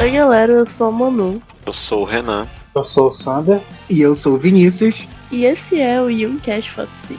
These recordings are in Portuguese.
Oi galera, eu sou a Manu. Eu sou o Renan. Eu sou o Sander. E eu sou o Vinícius. E esse é o Youngcast Fapsi.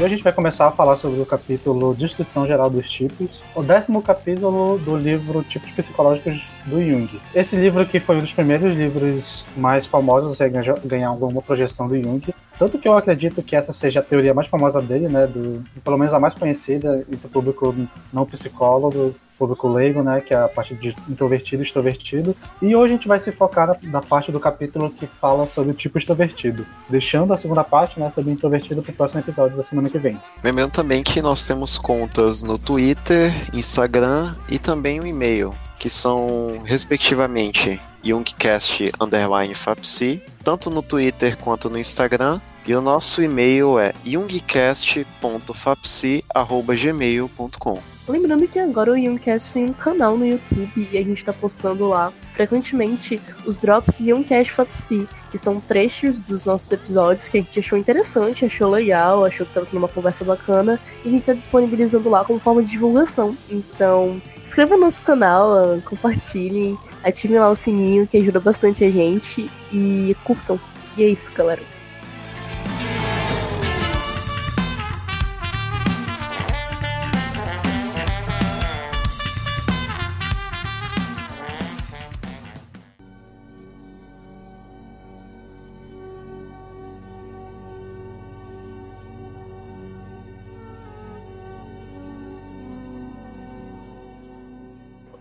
E a gente vai começar a falar sobre o capítulo Descrição Geral dos Tipos, o décimo capítulo do livro Tipos Psicológicos do Jung. Esse livro que foi um dos primeiros livros mais famosos a ganhar alguma projeção do Jung. Tanto que eu acredito que essa seja a teoria mais famosa dele, né? Do, pelo menos a mais conhecida entre o público não psicólogo, público leigo, né, que é a parte de introvertido e extrovertido. E hoje a gente vai se focar na, na, parte do capítulo que fala sobre o tipo extrovertido, deixando a segunda parte, né, sobre introvertido para o próximo episódio da semana que vem. Lembrando também que nós temos contas no Twitter, Instagram e também o um e-mail, que são respectivamente Youngcast underline Fapsi, tanto no Twitter quanto no Instagram. E o nosso e-mail é youngcast.fapsi.gmail.com. Lembrando que agora o Youngcast tem um canal no YouTube e a gente tá postando lá frequentemente os drops Youngcast Fapsi, que são trechos dos nossos episódios que a gente achou interessante, achou legal, achou que tava sendo uma conversa bacana, e a gente tá disponibilizando lá como forma de divulgação. Então, inscreva no nosso canal, compartilhem, ativem lá o sininho que ajuda bastante a gente e curtam. E é isso, galera.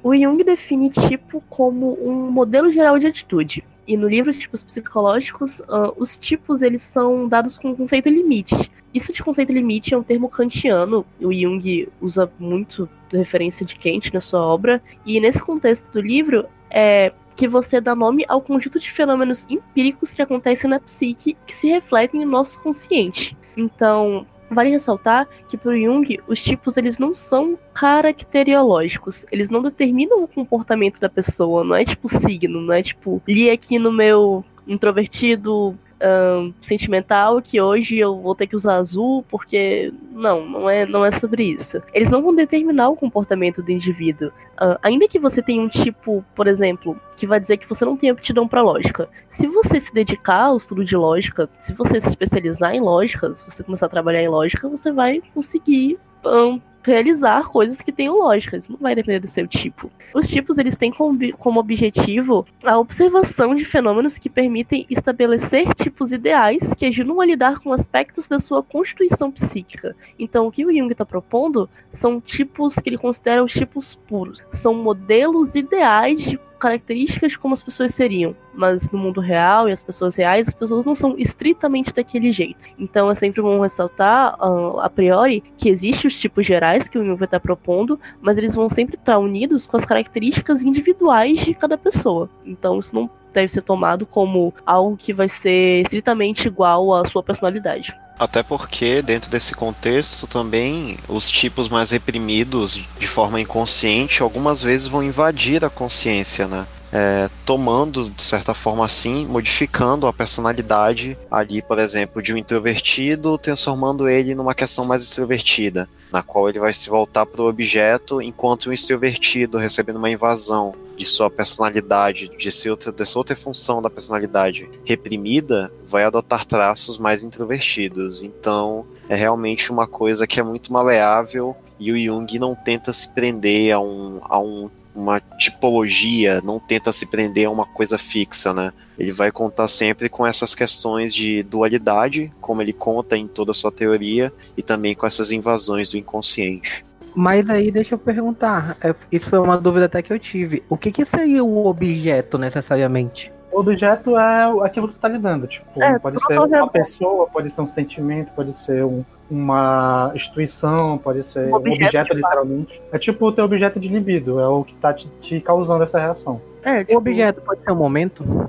O Jung define tipo como um modelo geral de atitude. E no livro Tipos Psicológicos, uh, os tipos eles são dados com um conceito limite. Isso de conceito limite é um termo kantiano. O Jung usa muito referência de Kant na sua obra. E nesse contexto do livro, é que você dá nome ao conjunto de fenômenos empíricos que acontecem na psique que se refletem no nosso consciente. Então, Vale ressaltar que para Jung, os tipos eles não são caracteriológicos, eles não determinam o comportamento da pessoa, não é tipo signo, não é tipo li aqui no meu introvertido um, sentimental que hoje eu vou ter que usar azul porque não, não é, não é sobre isso. Eles não vão determinar o comportamento do indivíduo. Uh, ainda que você tenha um tipo, por exemplo, que vai dizer que você não tem aptidão para lógica. Se você se dedicar ao estudo de lógica, se você se especializar em lógica, se você começar a trabalhar em lógica, você vai conseguir um, realizar coisas que tenham lógica, isso não vai depender do seu tipo. Os tipos eles têm como objetivo a observação de fenômenos que permitem estabelecer tipos ideais que ajudam a lidar com aspectos da sua constituição psíquica. Então, o que o Jung está propondo são tipos que ele considera os tipos puros, são modelos ideais de características como as pessoas seriam, mas no mundo real e as pessoas reais, as pessoas não são estritamente daquele jeito. Então é sempre bom ressaltar, uh, a priori, que existem os tipos gerais que o Jung vai estar propondo, mas eles vão sempre estar unidos com as características individuais de cada pessoa. Então isso não deve ser tomado como algo que vai ser estritamente igual à sua personalidade. Até porque, dentro desse contexto, também os tipos mais reprimidos de forma inconsciente algumas vezes vão invadir a consciência, né? É, tomando, de certa forma assim, modificando a personalidade ali, por exemplo, de um introvertido, transformando ele numa questão mais extrovertida, na qual ele vai se voltar para o objeto, enquanto o extrovertido recebendo uma invasão de sua personalidade, de outra, dessa outra função da personalidade reprimida, vai adotar traços mais introvertidos. Então, é realmente uma coisa que é muito maleável e o Jung não tenta se prender a, um, a um, uma tipologia, não tenta se prender a uma coisa fixa, né? Ele vai contar sempre com essas questões de dualidade, como ele conta em toda a sua teoria, e também com essas invasões do inconsciente. Mas aí deixa eu perguntar, é, isso foi uma dúvida até que eu tive. O que, que seria o objeto necessariamente? O objeto é aquilo que tu tá lidando, tipo, é, pode ser uma pessoa, pode ser um sentimento, pode ser um, uma instituição, pode ser um objeto, um objeto literalmente. É tipo o teu objeto de libido, é o que tá te, te causando essa reação. É, tipo... O objeto pode ser um momento?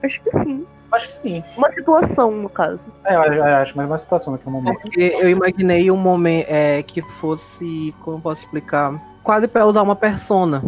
Acho que sim. Acho que sim. Uma situação, no caso. É, eu acho mais uma situação do que um momento. Porque eu imaginei um momento é, que fosse, como posso explicar, quase para usar uma persona.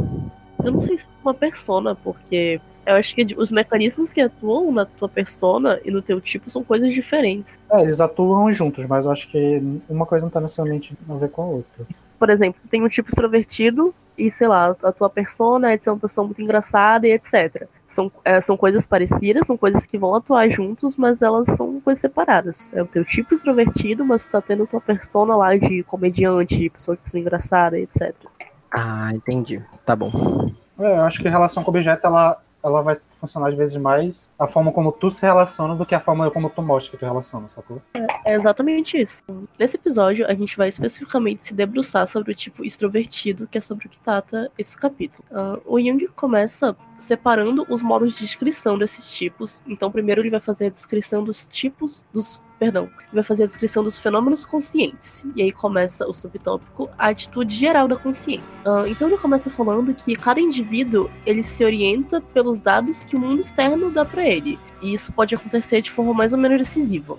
Eu não sei se é uma persona, porque eu acho que os mecanismos que atuam na tua persona e no teu tipo são coisas diferentes. É, eles atuam juntos, mas eu acho que uma coisa não tá necessariamente a ver com a outra. por exemplo, tem um tipo extrovertido e, sei lá, a tua persona é de ser uma pessoa muito engraçada e etc. São, é, são coisas parecidas, são coisas que vão atuar juntos, mas elas são coisas separadas. É o teu tipo extrovertido, mas tu tá tendo tua persona lá de comediante, pessoa que é engraçada etc. Ah, entendi. Tá bom. É, eu acho que a relação com objeto, ela, ela vai funcionar às vezes mais a forma como tu se relaciona do que a forma como tu mostra que tu relaciona, sacou? É, é exatamente isso. Nesse episódio, a gente vai especificamente se debruçar sobre o tipo extrovertido, que é sobre o que trata esse capítulo. Uh, o Jung começa separando os modos de descrição desses tipos. Então, primeiro ele vai fazer a descrição dos tipos dos perdão, vai fazer a descrição dos fenômenos conscientes. E aí começa o subtópico a atitude geral da consciência. Uh, então ele começa falando que cada indivíduo ele se orienta pelos dados que o mundo externo dá para ele. E isso pode acontecer de forma mais ou menos decisiva.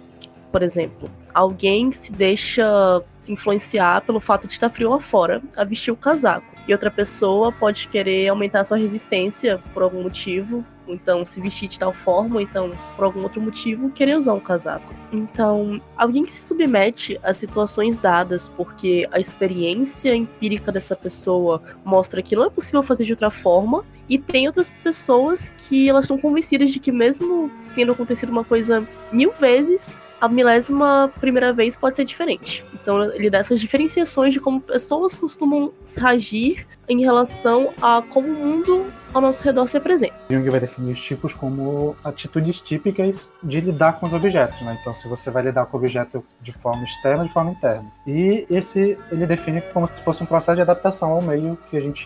Por exemplo, alguém se deixa se influenciar pelo fato de estar frio lá fora a vestir o casaco. E outra pessoa pode querer aumentar sua resistência por algum motivo, então se vestir de tal forma, ou então por algum outro motivo querer usar um casaco. Então, alguém que se submete a situações dadas porque a experiência empírica dessa pessoa mostra que não é possível fazer de outra forma, e tem outras pessoas que elas estão convencidas de que mesmo tendo acontecido uma coisa mil vezes, a milésima primeira vez pode ser diferente. Então ele dá essas diferenciações de como pessoas costumam agir em relação a como o mundo ao nosso redor se apresenta. Jung vai definir os tipos como atitudes típicas de lidar com os objetos, né? Então, se você vai lidar com o objeto de forma externa, de forma interna. E esse ele define como se fosse um processo de adaptação ao meio que a gente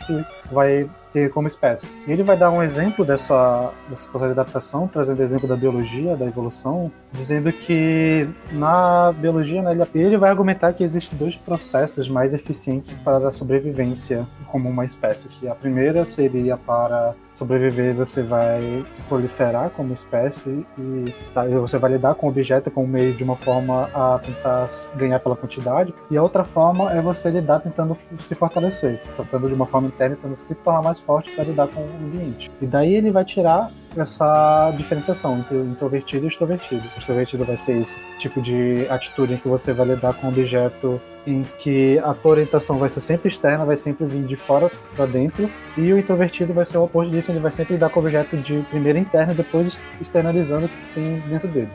vai ter como espécie. Ele vai dar um exemplo dessa, dessa processo de adaptação, trazendo exemplo da biologia, da evolução, dizendo que na biologia ele vai argumentar que existem dois processos mais eficientes para a sobrevivência como uma espécie. Que a primeira seria para sobreviver, você vai proliferar como espécie e tá, você vai lidar com o objeto como meio de uma forma a tentar ganhar pela quantidade. E a outra forma é você lidar tentando se fortalecer, tentando de uma forma interna, tentando se tornar mais forte para lidar com o ambiente. E daí ele vai tirar essa diferenciação entre introvertido e extrovertido. O extrovertido vai ser esse tipo de atitude em que você vai lidar com um objeto em que a tua orientação vai ser sempre externa, vai sempre vir de fora para dentro, e o introvertido vai ser o oposto disso, ele vai sempre lidar com o objeto de primeiro interno e depois externalizando o que tem dentro dele.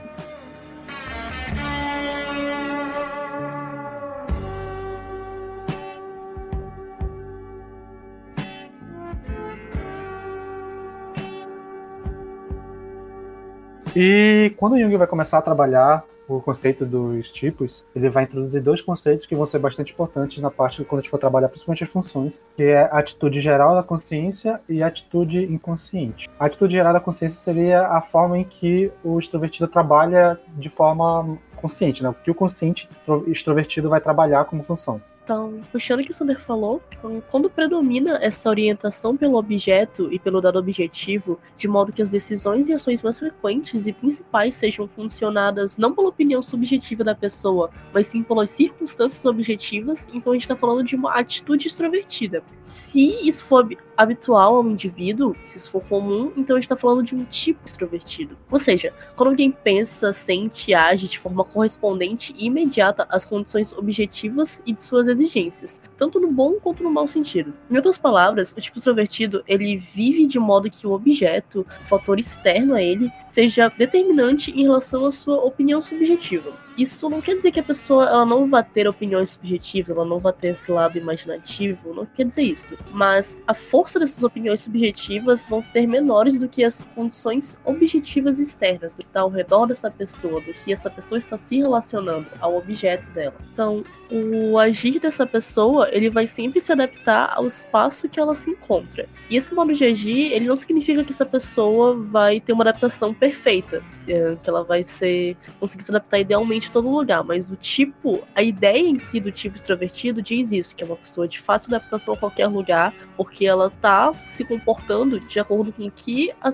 E quando Jung vai começar a trabalhar o conceito dos tipos, ele vai introduzir dois conceitos que vão ser bastante importantes na parte quando a gente for trabalhar principalmente as funções, que é a atitude geral da consciência e a atitude inconsciente. A atitude geral da consciência seria a forma em que o extrovertido trabalha de forma consciente, né? O que o consciente extrovertido vai trabalhar como função. Então, puxando o que o Sander falou, então, quando predomina essa orientação pelo objeto e pelo dado objetivo, de modo que as decisões e ações mais frequentes e principais sejam funcionadas não pela opinião subjetiva da pessoa, mas sim pelas circunstâncias objetivas, então a gente está falando de uma atitude extrovertida. Se isso for habitual ao indivíduo, se isso for comum, então a gente está falando de um tipo extrovertido. Ou seja, quando alguém pensa, sente e age de forma correspondente e imediata às condições objetivas e de suas exigências, tanto no bom quanto no mau sentido. Em outras palavras, o tipo extrovertido, ele vive de modo que o objeto, o fator externo a ele, seja determinante em relação à sua opinião subjetiva. Isso não quer dizer que a pessoa ela não vai ter opiniões subjetivas, ela não vai ter esse lado imaginativo, não quer dizer isso. Mas a força dessas opiniões subjetivas vão ser menores do que as condições objetivas externas, do que está ao redor dessa pessoa, do que essa pessoa está se relacionando ao objeto dela. Então, o agir dessa pessoa, ele vai sempre se adaptar ao espaço que ela se encontra. E esse modo de agir, ele não significa que essa pessoa vai ter uma adaptação perfeita, é, que ela vai ser conseguir se adaptar idealmente em todo lugar, mas o tipo, a ideia em si do tipo extrovertido diz isso, que é uma pessoa de fácil adaptação a qualquer lugar, porque ela tá se comportando de acordo com o que a,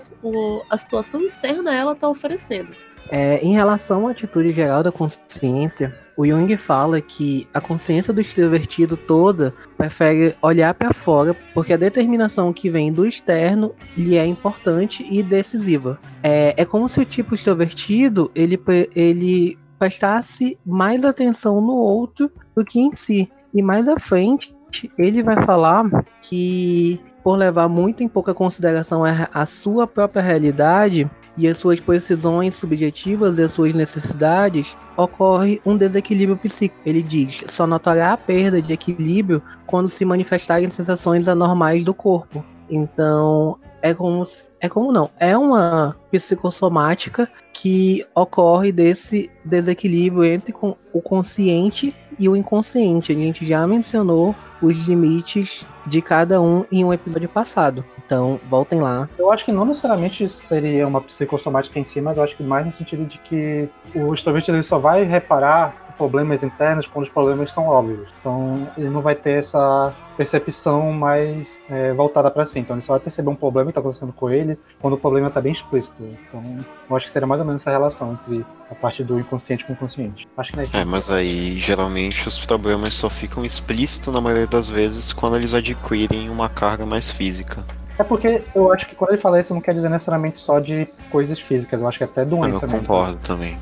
a situação externa ela tá oferecendo. É, em relação à atitude geral da consciência, o Jung fala que a consciência do extrovertido toda prefere olhar para fora, porque a determinação que vem do externo lhe é importante e decisiva. É, é como se o tipo extrovertido ele, ele prestasse mais atenção no outro do que em si. E mais à frente, ele vai falar que por levar muito em pouca consideração a, sua própria realidade e as suas precisões subjetivas e as suas necessidades, ocorre um desequilíbrio psíquico. Ele diz: só notará a perda de equilíbrio quando se manifestarem sensações anormais do corpo. Então, é como é como não, é uma psicossomática que ocorre desse desequilíbrio entre o consciente e o inconsciente. A gente já mencionou os limites de cada um em um episódio passado. Então, voltem lá. Eu acho que não necessariamente seria uma psicossomática em si, mas eu acho que mais no sentido de que o extrovertido só vai reparar problemas internos quando os problemas são óbvios. Então, ele não vai ter essa percepção mais é, voltada para si. Então, ele só vai perceber um problema que está acontecendo com ele quando o problema está bem explícito. Então, eu acho que seria mais ou menos essa relação entre a parte do inconsciente com o consciente. Acho que não é isso. É, mas aí, geralmente, os problemas só ficam explícitos na maioria das vezes quando eles adquirem uma carga mais física. É porque eu acho que quando ele fala isso, não quer dizer necessariamente só de coisas físicas, eu acho que até doença. Eu concordo também.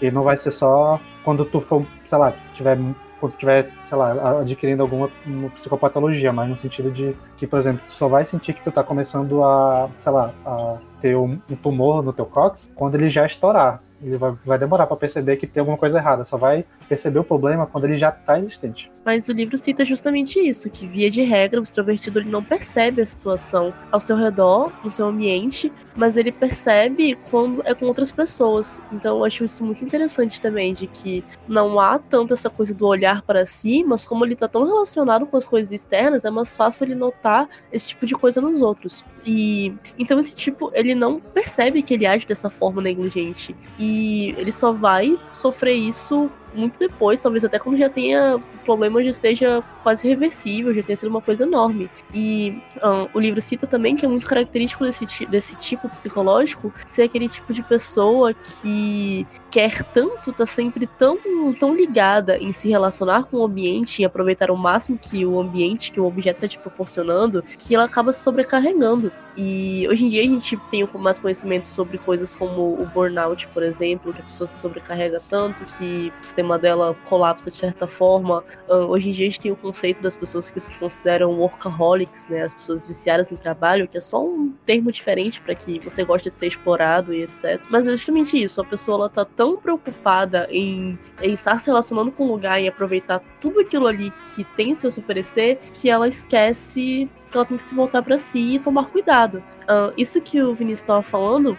E não vai ser só quando tu for, sei lá, tiver quando tiver, sei lá, adquirindo alguma psicopatologia, mas no sentido de que, por exemplo, tu só vai sentir que tu tá começando a, sei lá, a ter um, um tumor no teu cóccix quando ele já estourar. Ele vai, vai demorar para perceber que tem alguma coisa errada, só vai perceber o problema quando ele já está existente. Mas o livro cita justamente isso, que via de regra o extrovertido ele não percebe a situação ao seu redor, no seu ambiente, mas ele percebe quando é com outras pessoas. Então eu acho isso muito interessante também, de que não há tanto essa coisa do olhar para si, mas como ele está tão relacionado com as coisas externas, é mais fácil ele notar esse tipo de coisa nos outros. E então esse tipo, ele não percebe que ele age dessa forma negligente. E ele só vai sofrer isso muito depois, talvez até quando já tenha problema já esteja quase reversível, já tenha sido uma coisa enorme. E um, o livro cita também que é muito característico desse, desse tipo psicológico ser aquele tipo de pessoa que quer tanto, tá sempre tão, tão ligada em se relacionar com o ambiente, em aproveitar o máximo que o ambiente, que o objeto está te proporcionando, que ela acaba se sobrecarregando. E hoje em dia a gente tem mais conhecimento sobre coisas como o burnout, por exemplo, que a pessoa se sobrecarrega tanto que o sistema dela colapsa de certa forma. Uh, hoje em dia a gente tem o conceito das pessoas que se consideram workaholics, né, as pessoas viciadas em trabalho, que é só um termo diferente para que você gosta de ser explorado e etc. Mas é justamente isso, a pessoa ela tá tão preocupada em, em estar se relacionando com o lugar e aproveitar tudo aquilo ali que tem se oferecer, que ela esquece que ela tem que se voltar para si e tomar cuidado. Uh, isso que o Vinícius estava falando,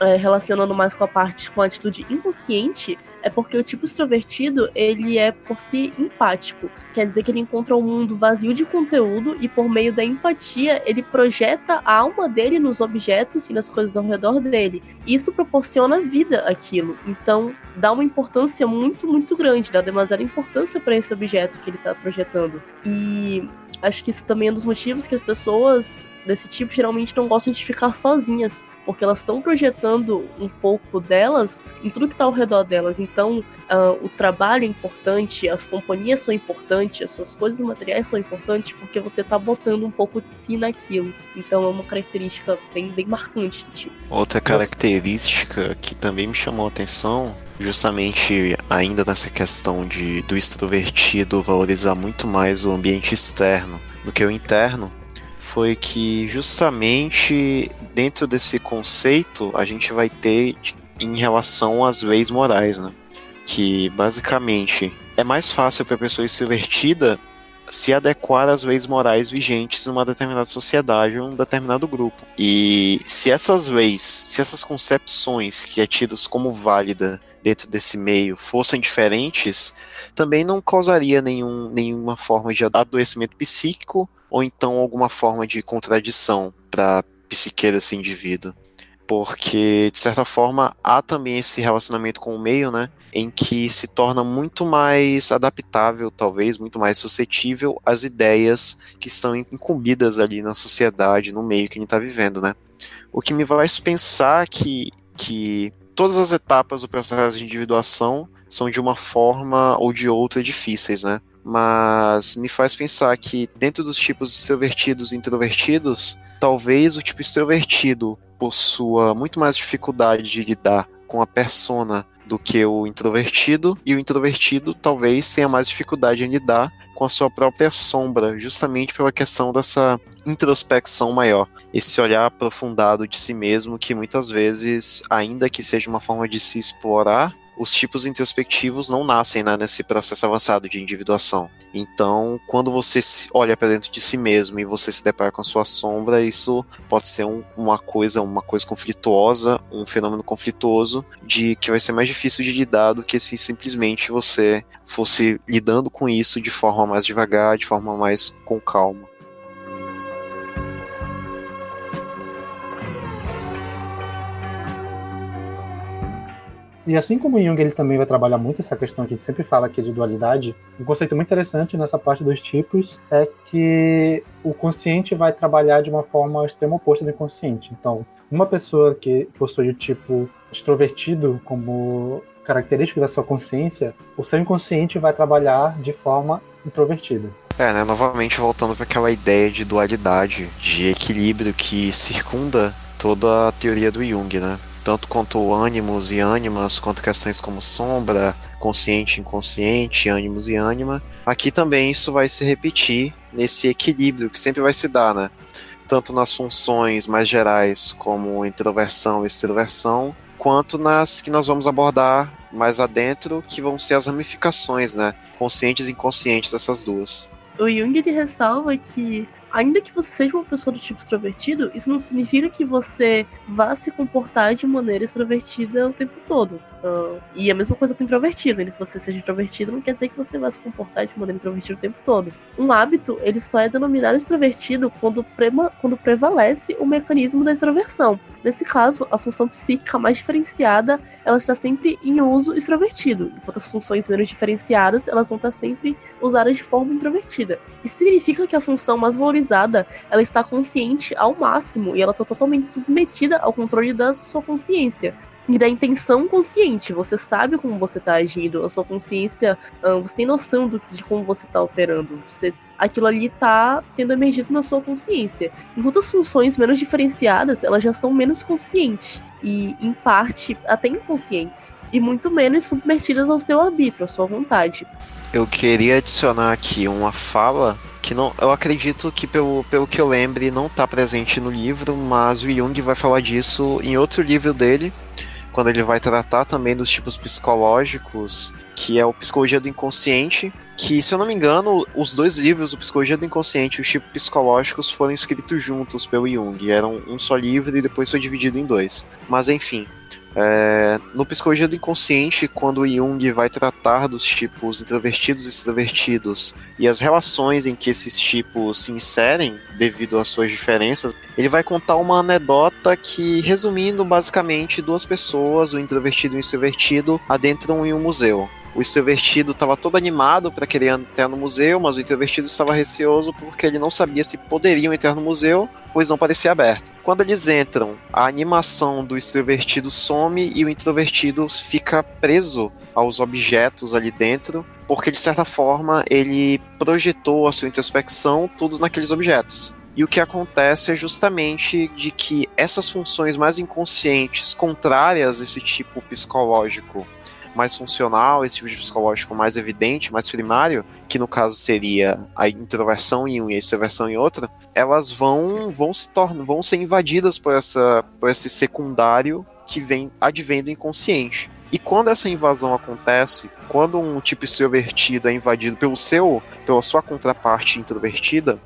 é, relacionando mais com a parte com a atitude inconsciente, é porque o tipo extrovertido, ele é por si empático. Quer dizer que ele encontra um mundo vazio de conteúdo e por meio da empatia, ele projeta a alma dele nos objetos e nas coisas ao redor dele. Isso proporciona vida àquilo. Então, dá uma importância muito, muito grande, dá demasiada importância para esse objeto que ele está projetando. E acho que isso também é um dos motivos que as pessoas desse tipo geralmente não gostam de ficar sozinhas, porque elas estão projetando um pouco delas em tudo que está ao redor delas. Então, uh, o trabalho é importante, as companhias são importantes, as suas coisas materiais são importantes, porque você está botando um pouco de si naquilo. Então, é uma característica bem, bem marcante do tipo. Outra característica que também me chamou a atenção justamente ainda nessa questão de do extrovertido valorizar muito mais o ambiente externo do que o interno foi que justamente dentro desse conceito a gente vai ter em relação às leis morais, né? Que basicamente é mais fácil para a pessoa extrovertida se adequar às leis morais vigentes numa determinada sociedade ou um determinado grupo. E se essas leis, se essas concepções que é tidas como válida dentro desse meio fossem diferentes, também não causaria nenhum, nenhuma forma de adoecimento psíquico ou então alguma forma de contradição para a psique desse indivíduo. Porque, de certa forma, há também esse relacionamento com o meio, né? Em que se torna muito mais adaptável, talvez, muito mais suscetível às ideias que estão incumbidas ali na sociedade, no meio que a gente está vivendo, né? O que me faz pensar que, que todas as etapas do processo de individuação são de uma forma ou de outra difíceis, né? mas me faz pensar que dentro dos tipos extrovertidos e introvertidos, talvez o tipo extrovertido possua muito mais dificuldade de lidar com a persona do que o introvertido, e o introvertido talvez tenha mais dificuldade em lidar com a sua própria sombra, justamente pela questão dessa introspecção maior, esse olhar aprofundado de si mesmo que muitas vezes, ainda que seja uma forma de se explorar, os tipos introspectivos não nascem né, nesse processo avançado de individuação. Então, quando você olha para dentro de si mesmo e você se depara com a sua sombra, isso pode ser um, uma coisa, uma coisa conflituosa, um fenômeno conflituoso, de que vai ser mais difícil de lidar do que se simplesmente você fosse lidando com isso de forma mais devagar, de forma mais com calma. E assim como Jung ele também vai trabalhar muito essa questão que a gente sempre fala aqui de dualidade, um conceito muito interessante nessa parte dos tipos é que o consciente vai trabalhar de uma forma extrema oposta do inconsciente. Então, uma pessoa que possui o tipo extrovertido como característica da sua consciência, o seu inconsciente vai trabalhar de forma introvertida. É, né? Novamente voltando para aquela ideia de dualidade, de equilíbrio que circunda toda a teoria do Jung, né? Tanto quanto ânimos e ânimas, quanto questões como sombra, consciente inconsciente, ânimos e ânima. Aqui também isso vai se repetir nesse equilíbrio que sempre vai se dar, né? Tanto nas funções mais gerais, como introversão e extroversão, quanto nas que nós vamos abordar mais adentro, que vão ser as ramificações, né? Conscientes e inconscientes dessas duas. O Jung ressalva que ainda que você seja uma pessoa do tipo extrovertido, isso não significa que você vá se comportar de maneira extrovertida o tempo todo. Uh, e a mesma coisa com introvertido. Ainda que você seja introvertido, não quer dizer que você vá se comportar de maneira introvertida o tempo todo. Um hábito, ele só é denominado extrovertido quando, prema, quando prevalece o mecanismo da extroversão. Nesse caso, a função psíquica mais diferenciada, ela está sempre em uso extrovertido, enquanto as funções menos diferenciadas, elas vão estar sempre usadas de forma introvertida. Isso significa que a função mais valorizada, ela está consciente ao máximo e ela está totalmente submetida ao controle da sua consciência e da intenção consciente. Você sabe como você está agindo, a sua consciência, você tem noção do, de como você está operando. Você, aquilo ali está sendo emergido na sua consciência. Enquanto as funções menos diferenciadas, elas já são menos conscientes e, em parte, até inconscientes. E muito menos submetidas ao seu arbítrio, à sua vontade. Eu queria adicionar aqui uma fala que não, eu acredito que pelo, pelo que eu lembre não está presente no livro, mas o Jung vai falar disso em outro livro dele, quando ele vai tratar também dos tipos psicológicos, que é o Psicologia do Inconsciente, que, se eu não me engano, os dois livros, o Psicologia do Inconsciente e os tipos psicológicos, foram escritos juntos pelo Jung. Eram um só livro e depois foi dividido em dois. Mas enfim, é, no Psicologia do Inconsciente, quando Jung vai tratar dos tipos introvertidos e extrovertidos e as relações em que esses tipos se inserem devido às suas diferenças, ele vai contar uma anedota que, resumindo basicamente, duas pessoas, o introvertido e o extrovertido, adentram em um museu. O extrovertido estava todo animado para querer entrar no museu, mas o introvertido estava receoso porque ele não sabia se poderiam entrar no museu, pois não parecia aberto. Quando eles entram, a animação do extrovertido some e o introvertido fica preso aos objetos ali dentro, porque de certa forma ele projetou a sua introspecção tudo naqueles objetos. E o que acontece é justamente de que essas funções mais inconscientes, contrárias a esse tipo psicológico mais funcional, esse tipo de psicológico mais evidente, mais primário, que no caso seria a introversão em um e a extroversão em outro, elas vão vão se tornar, vão ser invadidas por essa por esse secundário que vem advém do inconsciente. E quando essa invasão acontece, quando um tipo extrovertido é invadido pelo seu, pela sua contraparte introvertida,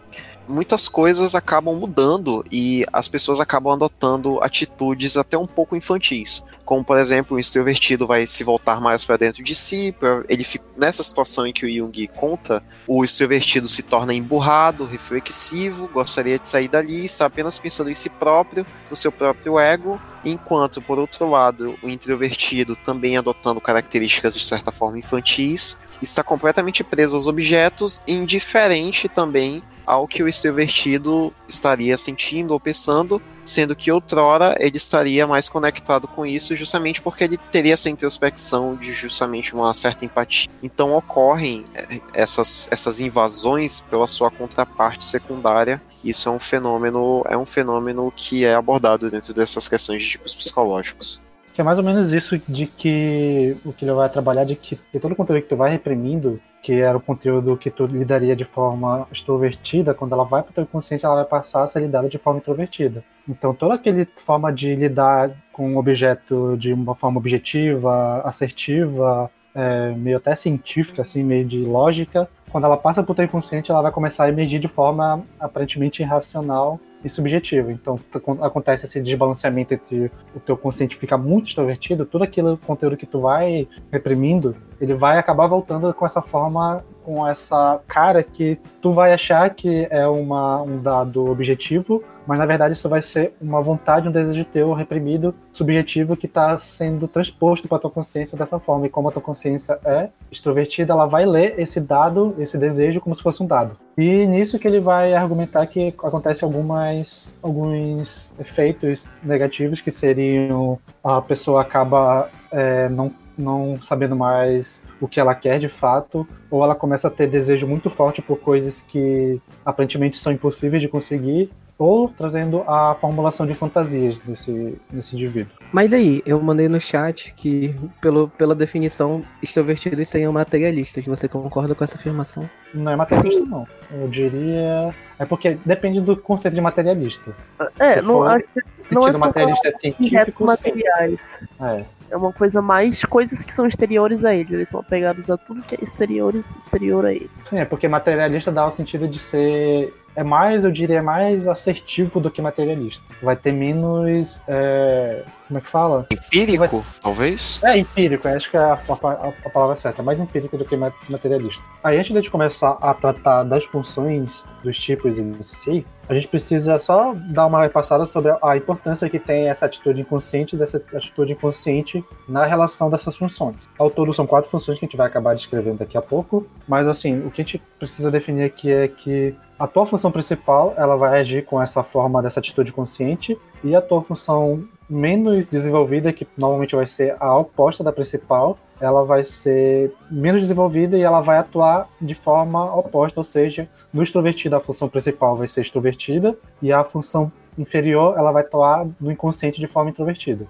muitas coisas acabam mudando e as pessoas acabam adotando atitudes até um pouco infantis. Como, por exemplo, o extrovertido vai se voltar mais para dentro de si, pra, ele fica, nessa situação em que o Jung conta, o extrovertido se torna emburrado, reflexivo, gostaria de sair dali, está apenas pensando em si próprio, no seu próprio ego, enquanto, por outro lado, o introvertido também adotando características de certa forma infantis, está completamente preso aos objetos, indiferente também ao que o extrovertido estaria sentindo ou pensando, sendo que outrora ele estaria mais conectado com isso justamente porque ele teria essa introspecção de justamente uma certa empatia. Então ocorrem é, essas, essas invasões pela sua contraparte secundária. Isso é um fenômeno, é um fenômeno que é abordado dentro dessas questões de tipos psicológicos. Que é mais ou menos isso de que o que ele vai trabalhar de que, todo o conteúdo que tu vai reprimindo, que era o conteúdo que tu lidaria de forma extrovertida, quando ela vai para o teu inconsciente, ela vai passar a ser lidada de forma introvertida. Então, toda aquela forma de lidar com um objeto de uma forma objetiva, assertiva, é, meio até científica, assim, meio de lógica, quando ela passa para o teu inconsciente, ela vai começar a emergir de forma aparentemente irracional e subjetiva. Então, acontece esse desbalanceamento entre o teu consciente ficar muito extrovertido, todo aquele conteúdo que tu vai reprimindo, ele vai acabar voltando com essa forma, com essa cara que tu vai achar que é uma, um dado objetivo, mas na verdade isso vai ser uma vontade, um desejo teu reprimido, subjetivo, que está sendo transposto para tua consciência dessa forma. E como a tua consciência é extrovertida, ela vai ler esse dado, esse desejo, como se fosse um dado. E nisso que ele vai argumentar que acontece algumas, alguns efeitos negativos, que seriam a pessoa acaba é, não não sabendo mais o que ela quer de fato, ou ela começa a ter desejo muito forte por coisas que aparentemente são impossíveis de conseguir, ou trazendo a formulação de fantasias desse, desse indivíduo. Mas aí, eu mandei no chat que, pelo, pela definição, extrovertidos seriam materialistas. Você concorda com essa afirmação? Não é materialista, não. Eu diria. É porque depende do conceito de materialista. É, Se não, acho não é materialista é científico. materiais. É. É uma coisa mais coisas que são exteriores a eles. Eles são apegados a tudo que é exteriores, exterior a eles. Sim, é porque materialista dá o sentido de ser é mais, eu diria, mais assertivo do que materialista. Vai ter menos. É, como é que fala? Empírico, vai... talvez? É, empírico, acho que é a, a, a, palavra certa. Mais empírico do que materialista. Aí, antes de a gente começar a tratar das funções dos tipos em si, a gente precisa só dar uma repassada sobre a importância que tem essa atitude inconsciente dessa atitude inconsciente na relação dessas funções. Ao todo, são quatro funções que a gente vai acabar descrevendo daqui a pouco, mas assim, o que a gente precisa definir aqui é que a tua função principal ela vai agir com essa forma dessa atitude consciente e a tua função menos desenvolvida, que normalmente vai ser a oposta da principal, ela vai ser menos desenvolvida e ela vai atuar de forma oposta, ou seja, no extrovertido a função principal vai ser extrovertida e a função inferior ela vai atuar no inconsciente de forma introvertida.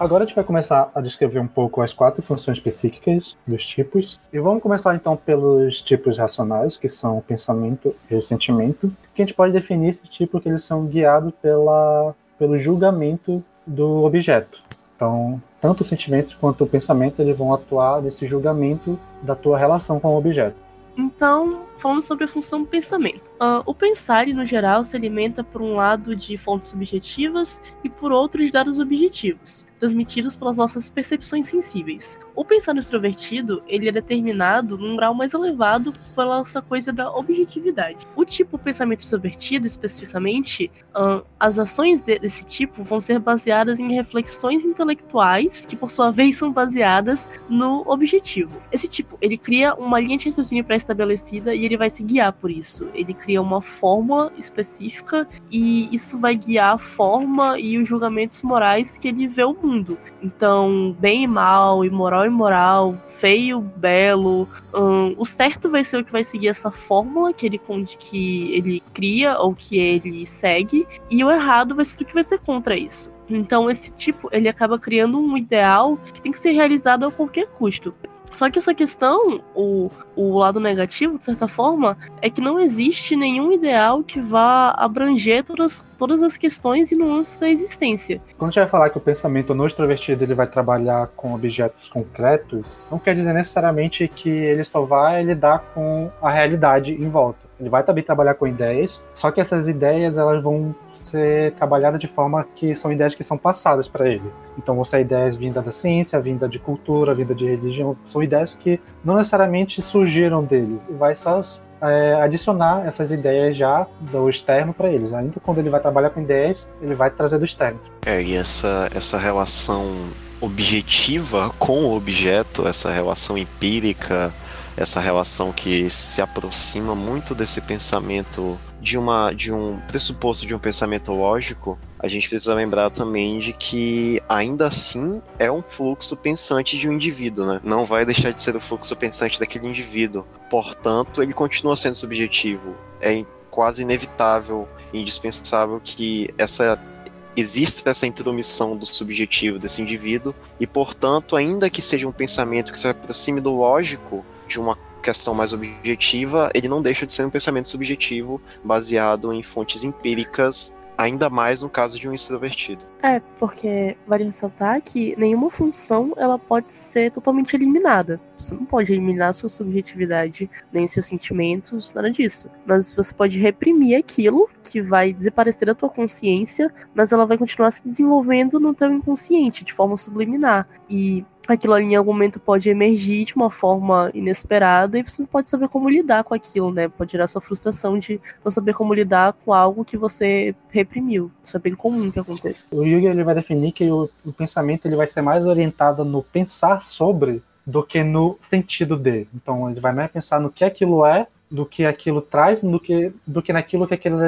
Agora a gente vai começar a descrever um pouco as quatro funções psíquicas dos tipos. E vamos começar então pelos tipos racionais, que são o pensamento e o sentimento. Que a gente pode definir esse tipo que eles são guiados pela, pelo julgamento do objeto. Então, tanto o sentimento quanto o pensamento eles vão atuar nesse julgamento da tua relação com o objeto. Então, falando sobre a função pensamento. Uh, o pensar, no geral, se alimenta por um lado de fontes subjetivas e por outro de dados objetivos transmitidos pelas nossas percepções sensíveis. O pensar extrovertido, ele é determinado num grau mais elevado pela essa coisa da objetividade. O tipo pensamento extrovertido, especificamente, uh, as ações de, desse tipo vão ser baseadas em reflexões intelectuais, que por sua vez são baseadas no objetivo. Esse tipo, ele cria uma linha de raciocínio pré-estabelecida e ele vai se guiar por isso. Ele cria uma fórmula específica e isso vai guiar a forma e os julgamentos morais que ele vê o mundo. Então, bem e mal, imoral e moral, feio, belo, hum, o certo vai ser o que vai seguir essa fórmula que ele, que ele cria ou que ele segue, e o errado vai ser o que vai ser contra isso. Então, esse tipo, ele acaba criando um ideal que tem que ser realizado a qualquer custo. Só que essa questão, o, o lado negativo, de certa forma, é que não existe nenhum ideal que vá abranger todas, todas as questões e nuances da existência. Quando a gente vai falar que o pensamento no extrovertido ele vai trabalhar com objetos concretos, não quer dizer necessariamente que ele só vai lidar com a realidade em volta. Ele vai também trabalhar com ideias, só que essas ideias elas vão ser trabalhadas de forma que são ideias que são passadas para ele. Então vão ser ideias vindas da ciência, vinda de cultura, vinda de religião, são ideias que não necessariamente surgiram dele. Vai só é, adicionar essas ideias já do externo para eles. Ainda quando ele vai trabalhar com ideias, ele vai trazer do externo. É, e essa, essa relação objetiva com o objeto, essa relação empírica, essa relação que se aproxima muito desse pensamento de uma de um pressuposto de um pensamento lógico a gente precisa lembrar também de que ainda assim é um fluxo pensante de um indivíduo, né? Não vai deixar de ser o fluxo pensante daquele indivíduo. Portanto, ele continua sendo subjetivo. É quase inevitável, indispensável que essa existe essa intromissão do subjetivo desse indivíduo e, portanto, ainda que seja um pensamento que se aproxime do lógico de uma questão mais objetiva, ele não deixa de ser um pensamento subjetivo baseado em fontes empíricas ainda mais no caso de um extrovertido. É, porque vale ressaltar que nenhuma função ela pode ser totalmente eliminada. Você não pode eliminar sua subjetividade, nem seus sentimentos, nada disso. Mas você pode reprimir aquilo que vai desaparecer da tua consciência, mas ela vai continuar se desenvolvendo no teu inconsciente, de forma subliminar. E aquilo ali em algum momento pode emergir de uma forma inesperada e você não pode saber como lidar com aquilo, né? Pode gerar sua frustração de não saber como lidar com algo que você reprimiu. Isso é bem comum que aconteça. O Jung ele vai definir que o, o pensamento ele vai ser mais orientado no pensar sobre do que no sentido de. Então ele vai mais pensar no que aquilo é do que aquilo traz, do que, do que naquilo que aquilo,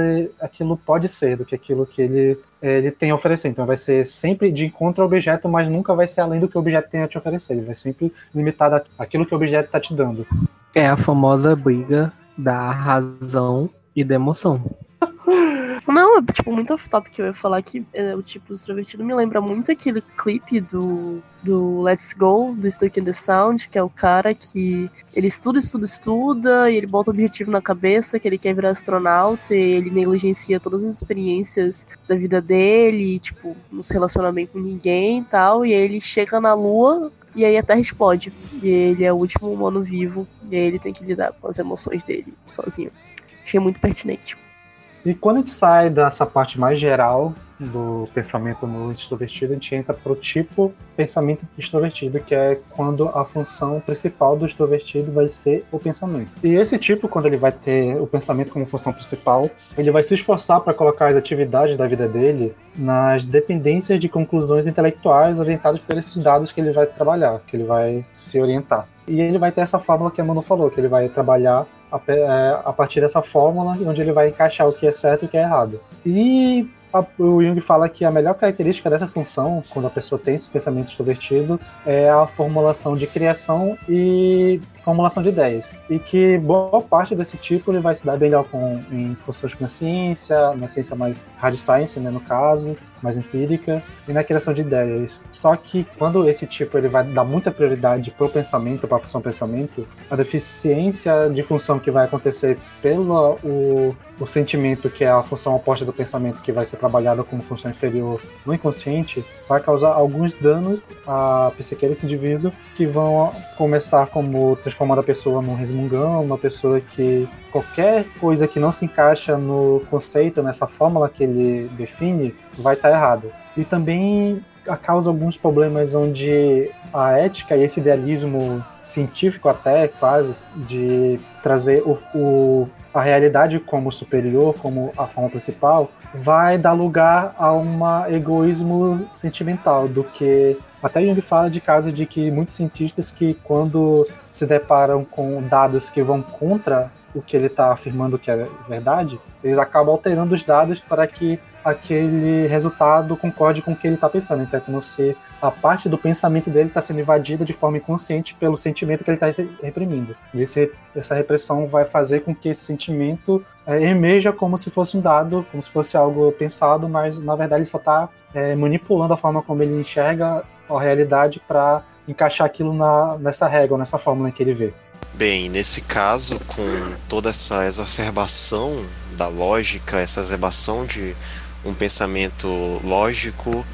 aquilo pode ser, do que aquilo que ele, ele tem a oferecer. Então vai ser sempre de encontro ao objeto, mas nunca vai ser além do que o objeto tem a te oferecer. Ele vai sempre limitado àquilo que o objeto está te dando. É a famosa briga da razão e da emoção. Não, é tipo muito off-topic que eu ia falar que é, o tipo extrovertido me lembra muito aquele clipe do, do Let's Go, do Stuck in the Sound, que é o cara que ele estuda, estuda, estuda, e ele bota o objetivo na cabeça que ele quer virar astronauta, e ele negligencia todas as experiências da vida dele, tipo, não se relaciona bem com ninguém e tal, e aí ele chega na Lua, e aí a Terra explode. E ele é o último humano vivo, e aí ele tem que lidar com as emoções dele sozinho. Achei muito pertinente. E quando a gente sai dessa parte mais geral do pensamento no extrovertido, a gente entra para o tipo pensamento extrovertido, que é quando a função principal do extrovertido vai ser o pensamento. E esse tipo, quando ele vai ter o pensamento como função principal, ele vai se esforçar para colocar as atividades da vida dele nas dependências de conclusões intelectuais orientadas por esses dados que ele vai trabalhar, que ele vai se orientar. E ele vai ter essa fórmula que a Manu falou, que ele vai trabalhar a, é, a partir dessa fórmula, onde ele vai encaixar o que é certo e o que é errado. E a, o Jung fala que a melhor característica dessa função, quando a pessoa tem esse pensamento extrovertido, é a formulação de criação e formulação de ideias. E que boa parte desse tipo ele vai se dar bem com, em funções com a ciência, na ciência mais hard science, né, no caso, mais empírica, e na criação de ideias. Só que quando esse tipo ele vai dar muita prioridade para o pensamento, para a função pensamento, a deficiência de função que vai acontecer pelo o, o sentimento, que é a função oposta do pensamento, que vai ser trabalhada como função inferior no inconsciente, vai causar alguns danos à psique desse indivíduo, que vão começar como transformando a pessoa num resmungão, uma pessoa que qualquer coisa que não se encaixa no conceito, nessa fórmula que ele define, vai estar tá errado. E também causa alguns problemas onde a ética e esse idealismo científico até quase de trazer o, o, a realidade como superior, como a forma principal, vai dar lugar a um egoísmo sentimental do que até Jung fala de casos de que muitos cientistas que quando se deparam com dados que vão contra o que ele está afirmando que é verdade, eles acabam alterando os dados para que aquele resultado concorde com o que ele está pensando. Então é como se a parte do pensamento dele está sendo invadida de forma inconsciente pelo sentimento que ele está reprimindo. E esse, essa repressão vai fazer com que esse sentimento é, emerja como se fosse um dado, como se fosse algo pensado, mas na verdade ele só está é, manipulando a forma como ele enxerga a realidade para encaixar aquilo na, nessa regra, nessa fórmula que ele vê. Bem, nesse caso, com toda essa exacerbação da lógica, essa exacerbação de um pensamento lógico,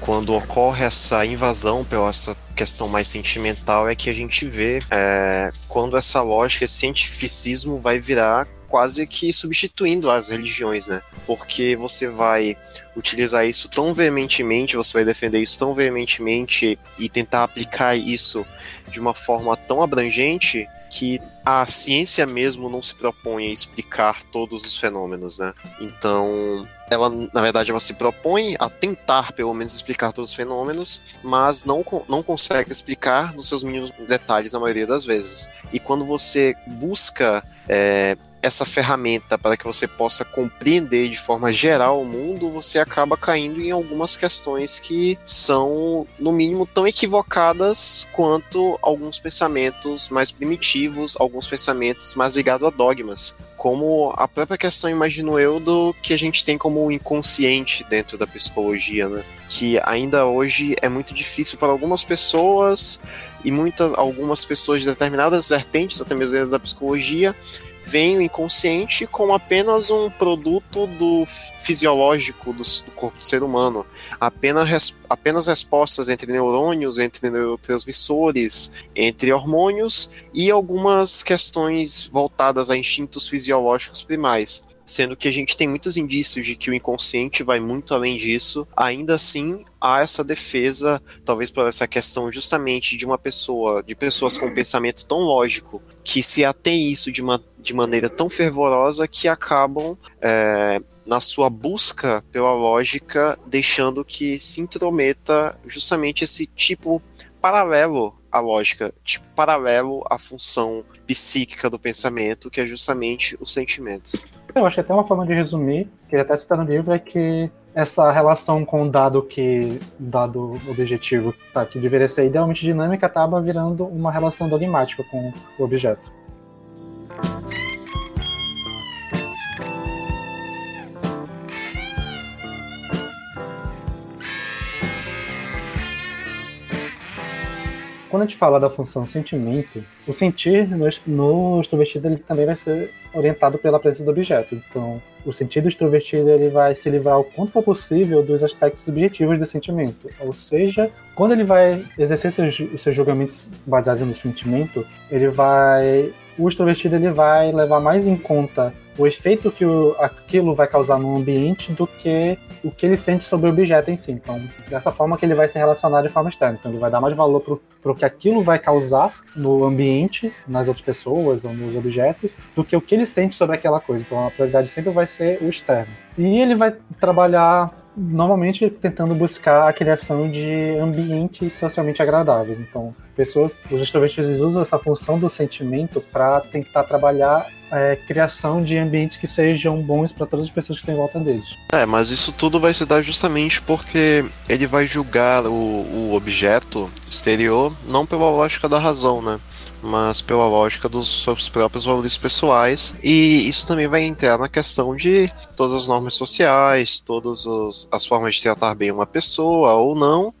quando ocorre essa invasão pela essa questão mais sentimental, é que a gente vê é, quando essa lógica, esse cientificismo vai virar quase que substituindo as religiões, né? Porque você vai utilizar isso tão veementemente, você vai defender isso tão veementemente e tentar aplicar isso de uma forma tão abrangente que a ciência mesmo não se propõe a explicar todos os fenômenos, né? Então, ela, na verdade, ela se propõe a tentar, pelo menos, explicar todos os fenômenos, mas não, não consegue explicar nos seus mínimos detalhes na maioria das vezes. E quando você busca é, essa ferramenta para que você possa compreender de forma geral o mundo, você acaba caindo em algumas questões que são, no mínimo, tão equivocadas quanto alguns pensamentos mais primitivos, alguns pensamentos mais ligados a dogmas como a própria questão, imagino eu, do que a gente tem como inconsciente dentro da psicologia, né? Que ainda hoje é muito difícil para algumas pessoas e muitas algumas pessoas de determinadas vertentes, até mesmo dentro da psicologia, vem o inconsciente como apenas um produto do fisiológico do, do corpo do ser humano, apenas, res, apenas respostas entre neurônios, entre neurotransmissores, entre hormônios e algumas questões voltadas a instintos fisiológicos primais. Sendo que a gente tem muitos indícios de que o inconsciente vai muito além disso, ainda assim há essa defesa, talvez por essa questão justamente de uma pessoa, de pessoas com um pensamento tão lógico, que se atém isso de, uma, de maneira tão fervorosa que acabam é, na sua busca pela lógica, deixando que se intrometa justamente esse tipo paralelo à lógica, tipo paralelo à função psíquica do pensamento, que é justamente o sentimento. Eu acho que até uma forma de resumir, que até está no livro, é que essa relação com o dado que dado objetivo tá, que deveria ser idealmente dinâmica acaba virando uma relação dogmática com o objeto. Quando a gente fala da função sentimento, o sentir no, no extrovertido ele também vai ser orientado pela presença do objeto. Então, o sentido extrovertido ele vai se livrar o quanto for possível dos aspectos subjetivos do sentimento. Ou seja, quando ele vai exercer seus, seus julgamentos baseados no sentimento, ele vai o extrovertido ele vai levar mais em conta o efeito que o, aquilo vai causar no ambiente do que o que ele sente sobre o objeto em si. Então, dessa forma que ele vai se relacionar de forma externa. Então, ele vai dar mais valor para o que aquilo vai causar no ambiente, nas outras pessoas ou nos objetos, do que o que ele sente sobre aquela coisa. Então, a prioridade sempre vai ser o externo. E ele vai trabalhar normalmente tentando buscar a criação de ambientes socialmente agradáveis. Então, pessoas, os extrovertidos usam essa função do sentimento para tentar trabalhar é, criação de ambientes que sejam bons para todas as pessoas que estão volta deles. É, mas isso tudo vai se dar justamente porque ele vai julgar o, o objeto exterior não pela lógica da razão, né? mas pela lógica dos seus próprios valores pessoais. E isso também vai entrar na questão de todas as normas sociais, todas as formas de tratar bem uma pessoa ou não.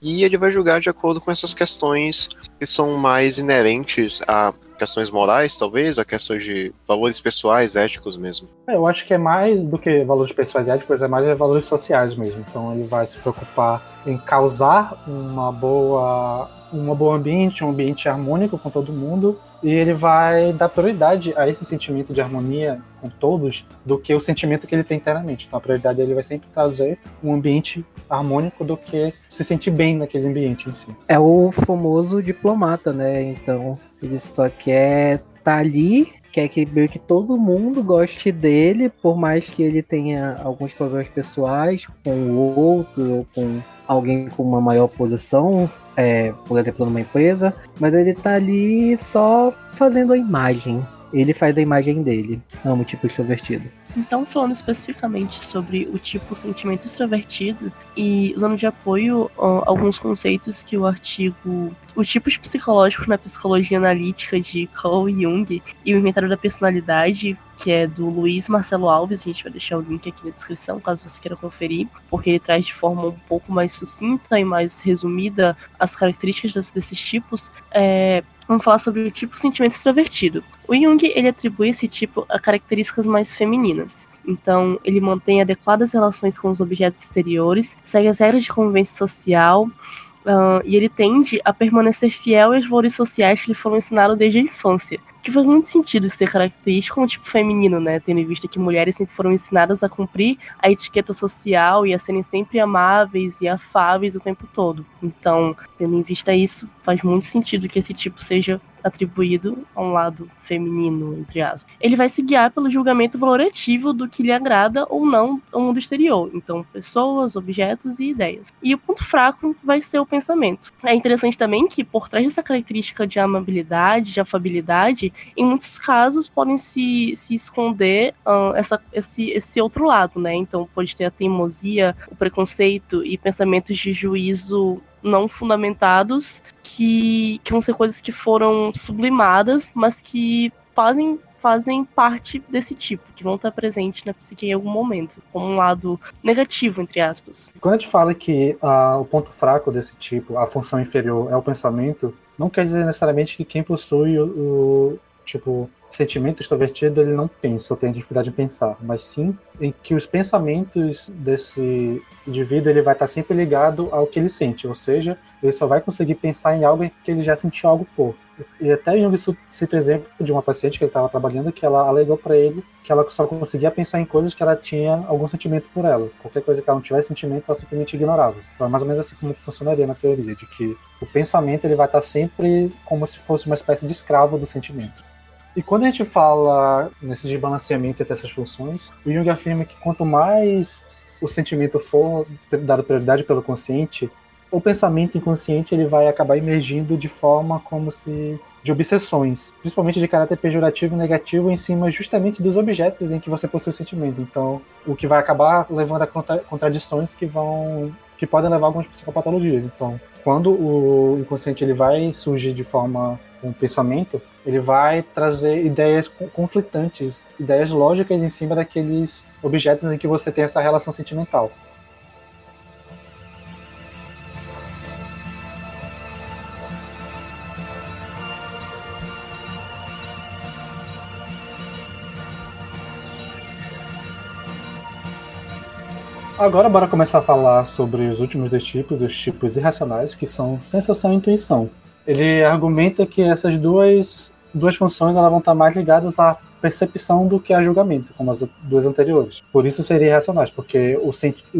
E ele vai julgar de acordo com essas questões que são mais inerentes a questões morais, talvez, a questões de valores pessoais, éticos mesmo. É, eu acho que é mais do que valores pessoais éticos, é mais valores sociais mesmo. Então ele vai se preocupar em causar uma boa um bom ambiente, um ambiente harmônico com todo mundo, e ele vai dar prioridade a esse sentimento de harmonia com todos do que o sentimento que ele tem internamente. Então a prioridade dele vai sempre trazer um ambiente harmônico do que se sentir bem naquele ambiente em si. É o famoso diplomata, né? Então ele só quer estar tá ali quer que, que todo mundo goste dele, por mais que ele tenha alguns problemas pessoais com o outro ou com alguém com uma maior posição, é, por exemplo, numa empresa, mas ele tá ali só fazendo a imagem. Ele faz a imagem dele. Amo o tipo extrovertido. Então, falando especificamente sobre o tipo sentimento extrovertido e usando de apoio alguns conceitos que o artigo Os tipos psicológicos na psicologia analítica de Carl Jung e o inventário da personalidade, que é do Luiz Marcelo Alves, a gente vai deixar o link aqui na descrição, caso você queira conferir, porque ele traz de forma um pouco mais sucinta e mais resumida as características desses tipos. É, vamos falar sobre o tipo sentimento extrovertido. O Jung ele atribui esse tipo a características mais femininas. Então, ele mantém adequadas relações com os objetos exteriores, segue as regras de convivência social, uh, e ele tende a permanecer fiel aos valores sociais que lhe foram ensinados desde a infância que faz muito sentido ser característico como tipo feminino, né? Tendo em vista que mulheres sempre foram ensinadas a cumprir a etiqueta social e a serem sempre amáveis e afáveis o tempo todo. Então, tendo em vista isso, faz muito sentido que esse tipo seja atribuído a um lado feminino, entre aspas, ele vai se guiar pelo julgamento valorativo do que lhe agrada ou não ao mundo exterior. Então, pessoas, objetos e ideias. E o ponto fraco vai ser o pensamento. É interessante também que, por trás dessa característica de amabilidade, de afabilidade, em muitos casos podem se, se esconder uh, essa, esse, esse outro lado, né? Então, pode ter a teimosia, o preconceito e pensamentos de juízo não fundamentados que, que vão ser coisas que foram sublimadas, mas que fazem fazem parte desse tipo, que vão estar presentes na psique em algum momento, como um lado negativo, entre aspas. Quando a gente fala que uh, o ponto fraco desse tipo, a função inferior, é o pensamento, não quer dizer necessariamente que quem possui o, o tipo sentimento extrovertido ele não pensa ou tem dificuldade de pensar, mas sim em que os pensamentos desse indivíduo ele vai estar sempre ligado ao que ele sente, ou seja, ele só vai conseguir pensar em algo que ele já sentiu algo por. E até Jung cita o exemplo de uma paciente que ele estava trabalhando que ela alegou para ele que ela só conseguia pensar em coisas que ela tinha algum sentimento por ela. Qualquer coisa que ela não tivesse sentimento, ela simplesmente ignorava. Então é mais ou menos assim como funcionaria na teoria, de que o pensamento ele vai estar sempre como se fosse uma espécie de escravo do sentimento. E quando a gente fala nesse desbalanceamento entre essas funções, o Jung afirma que quanto mais o sentimento for dado prioridade pelo consciente, o pensamento inconsciente ele vai acabar emergindo de forma como se de obsessões, principalmente de caráter pejorativo e negativo em cima justamente dos objetos em que você possui o sentimento. Então, o que vai acabar levando a contradições que vão que podem levar a algumas psicopatologias. Então, quando o inconsciente ele vai surgir de forma um pensamento, ele vai trazer ideias conflitantes, ideias lógicas em cima daqueles objetos em que você tem essa relação sentimental. Agora bora começar a falar sobre os últimos dois tipos, os tipos irracionais, que são sensação e intuição. Ele argumenta que essas duas, duas funções elas vão estar mais ligadas à percepção do que a julgamento, como as duas anteriores. Por isso seria irracionais, porque o,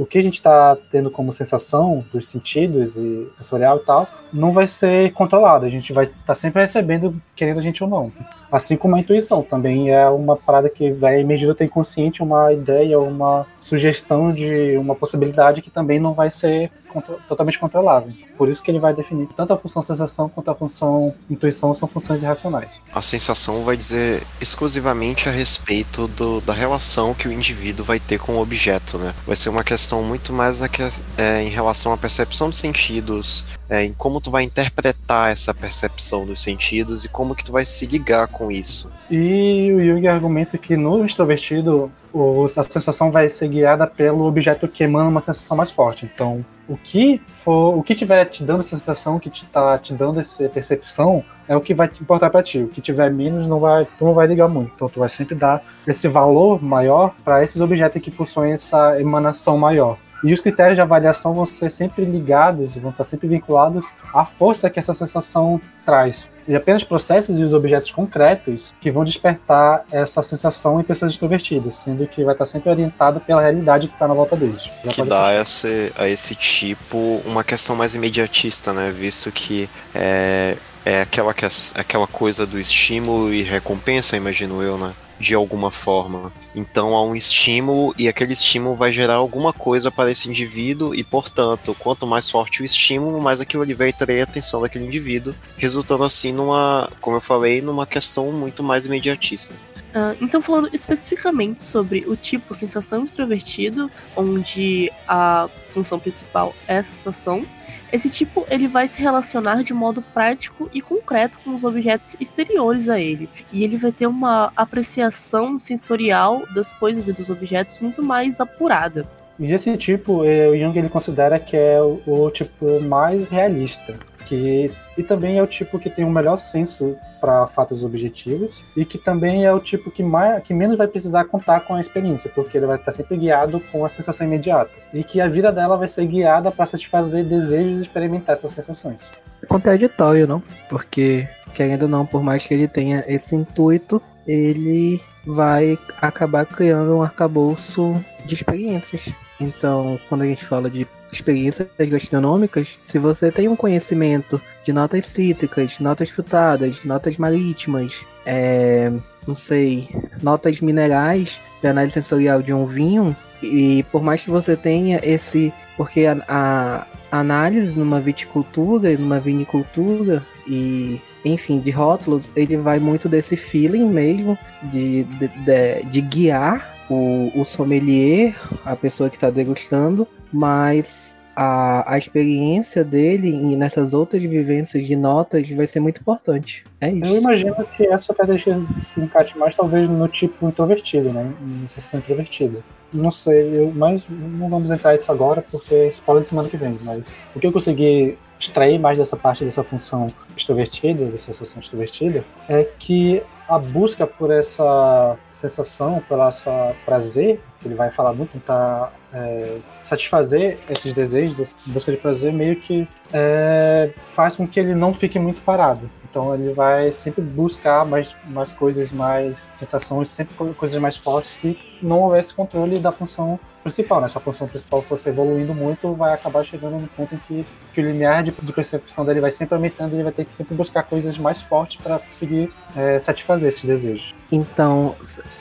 o que a gente está tendo como sensação dos sentidos e sensorial e tal, não vai ser controlado. A gente vai estar tá sempre recebendo, querendo a gente ou não. Assim como a intuição também é uma parada que vai emergir do teu inconsciente uma ideia, uma sugestão de uma possibilidade que também não vai ser contro totalmente controlável. Por isso que ele vai definir tanto a função sensação quanto a função intuição são funções irracionais. A sensação vai dizer exclusivamente a respeito do, da relação que o indivíduo vai ter com o objeto, né? Vai ser uma questão muito mais a que, é, em relação à percepção de sentidos, é, em como tu vai interpretar essa percepção dos sentidos e como que tu vai se ligar com isso. E o Jung argumenta que no extrovertido o, a sensação vai ser guiada pelo objeto que emana uma sensação mais forte. Então, o que for, o que tiver te dando essa sensação, que te tá te dando essa percepção, é o que vai te importar para ti. O que tiver menos não vai, tu não vai ligar muito. Então, tu vai sempre dar esse valor maior para esses objetos que possuem essa emanação maior. E os critérios de avaliação vão ser sempre ligados, vão estar sempre vinculados à força que essa sensação traz. E apenas processos e os objetos concretos que vão despertar essa sensação em pessoas extrovertidas, sendo que vai estar sempre orientado pela realidade que está na volta deles. Já que dá esse, a esse tipo uma questão mais imediatista, né? Visto que é, é aquela, aquela coisa do estímulo e recompensa, imagino eu, né? de alguma forma. Então há um estímulo e aquele estímulo vai gerar alguma coisa para esse indivíduo e, portanto, quanto mais forte o estímulo, mais aquilo ali vai atrair a atenção daquele indivíduo, resultando assim numa, como eu falei, numa questão muito mais imediatista. Uh, então, falando especificamente sobre o tipo sensação extrovertido, onde a função principal é a sensação, esse tipo ele vai se relacionar de modo prático e concreto com os objetos exteriores a ele, e ele vai ter uma apreciação sensorial das coisas e dos objetos muito mais apurada. E esse tipo, eh, o Jung ele considera que é o, o tipo mais realista que e também é o tipo que tem o melhor senso para fatos objetivos e que também é o tipo que mais que menos vai precisar contar com a experiência, porque ele vai estar sempre guiado com a sensação imediata e que a vida dela vai ser guiada para satisfazer desejos e experimentar essas sensações. É contraditório, não? Porque querendo ou não, por mais que ele tenha esse intuito, ele vai acabar criando um arcabouço de experiências. Então, quando a gente fala de experiências gastronômicas, se você tem um conhecimento de notas cítricas, notas frutadas, notas marítimas, é, não sei, notas minerais de análise sensorial de um vinho. E por mais que você tenha esse. Porque a, a análise numa viticultura, numa vinicultura e enfim, de rótulos, ele vai muito desse feeling mesmo de, de, de, de guiar o, o sommelier, a pessoa que está degustando, mas a, a experiência dele e nessas outras vivências de notas vai ser muito importante. É isso. Eu imagino que essa característica se encaixe mais talvez no tipo introvertido, né? Em sensação introvertida. Não sei, eu, mas não vamos entrar isso agora porque é spoiler de semana que vem. Mas o que eu consegui extrair mais dessa parte dessa função extrovertida, dessa sensação extrovertida, é que a busca por essa sensação, por essa prazer, que ele vai falar muito, tentar é, satisfazer esses desejos, essa busca de prazer, meio que é, faz com que ele não fique muito parado. Então ele vai sempre buscar mais, mais coisas, mais sensações, sempre coisas mais fortes, se não houvesse controle da função principal, né? Se a função principal fosse evoluindo muito, vai acabar chegando no ponto em que, que o limiar de, de, percepção dele vai sempre aumentando e ele vai ter que sempre buscar coisas mais fortes para conseguir é, satisfazer esses desejos. Então,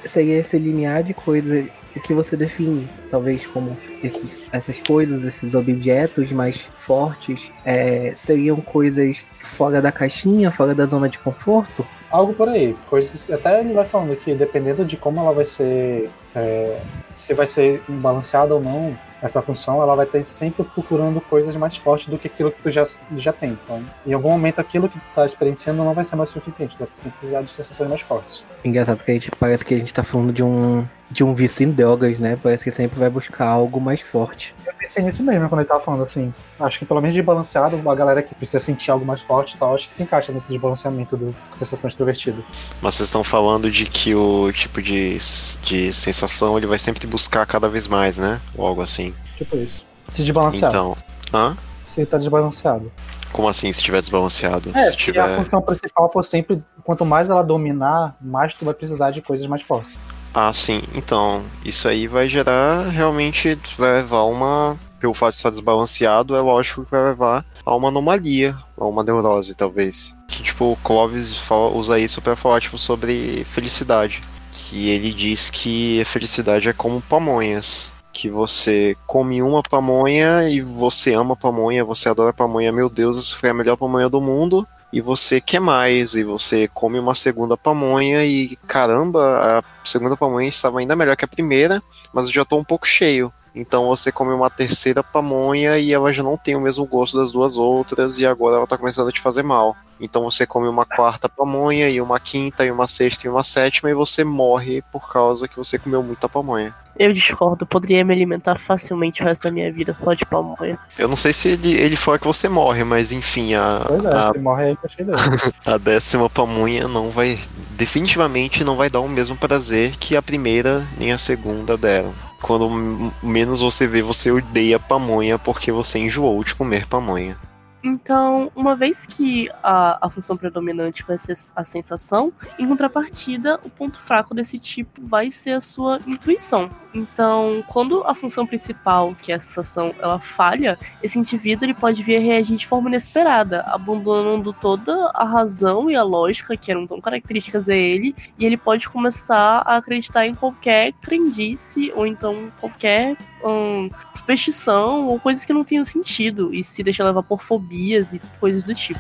seria esse limiar de coisas o que você define, talvez como esses, essas coisas, esses objetos mais fortes, é, seriam coisas fora da caixinha, fora da zona de conforto? Algo por aí. Coisas, até ele vai falando que dependendo de como ela vai ser, é, se vai ser balanceada ou não, essa função, ela vai estar sempre procurando coisas mais fortes do que aquilo que tu já, já tem. Então, em algum momento, aquilo que tu está experienciando não vai ser mais suficiente, vai sempre precisar de sensações mais fortes. Engraçado que a gente parece que a gente está falando de um, de um vício em drogas, né? Parece que sempre vai buscar algo mais forte. Eu pensei nisso mesmo quando ele tava falando assim. Acho que pelo menos de balanceado, a galera que precisa sentir algo mais forte e tal, acho que se encaixa nesse desbalanceamento do sensação extrovertida. Mas vocês estão falando de que o tipo de, de sensação ele vai sempre buscar cada vez mais, né? Ou algo assim. Tipo isso. Se desbalanceado. Então. Hã? Se tá desbalanceado. Como assim, se tiver desbalanceado? É, se tiver... a função principal for sempre, quanto mais ela dominar, mais tu vai precisar de coisas mais fortes. Ah, sim. Então, isso aí vai gerar realmente vai levar uma. Pelo fato de estar desbalanceado, é lógico que vai levar a uma anomalia, a uma neurose, talvez. Que, tipo, o Clovis fala, usa isso para falar, tipo, sobre felicidade. Que ele diz que a felicidade é como pamonhas. Que você come uma pamonha e você ama pamonha, você adora pamonha, meu Deus, essa foi a melhor pamonha do mundo e você quer mais, e você come uma segunda pamonha e caramba, a segunda pamonha estava ainda melhor que a primeira, mas eu já estou um pouco cheio. Então você come uma terceira pamonha e ela já não tem o mesmo gosto das duas outras e agora ela está começando a te fazer mal. Então você come uma quarta pamonha e uma quinta e uma sexta e uma sétima e você morre por causa que você comeu muita pamonha. Eu discordo, poderia me alimentar facilmente o resto da minha vida só de pamonha. Eu não sei se ele, ele fala que você morre, mas enfim, a. Pois é, a, morre aí cheio a décima pamonha não vai. Definitivamente não vai dar o mesmo prazer que a primeira nem a segunda deram. Quando menos você vê, você odeia pamonha porque você enjoou de comer pamonha. Então, uma vez que a, a função predominante vai ser a sensação, em contrapartida, o ponto fraco desse tipo vai ser a sua intuição. Então, quando a função principal, que é a sensação, ela falha, esse indivíduo ele pode vir a reagir de forma inesperada, abandonando toda a razão e a lógica que eram tão características a ele, e ele pode começar a acreditar em qualquer crendice ou então qualquer hum, superstição ou coisas que não tenham sentido e se deixar levar por fobias e coisas do tipo.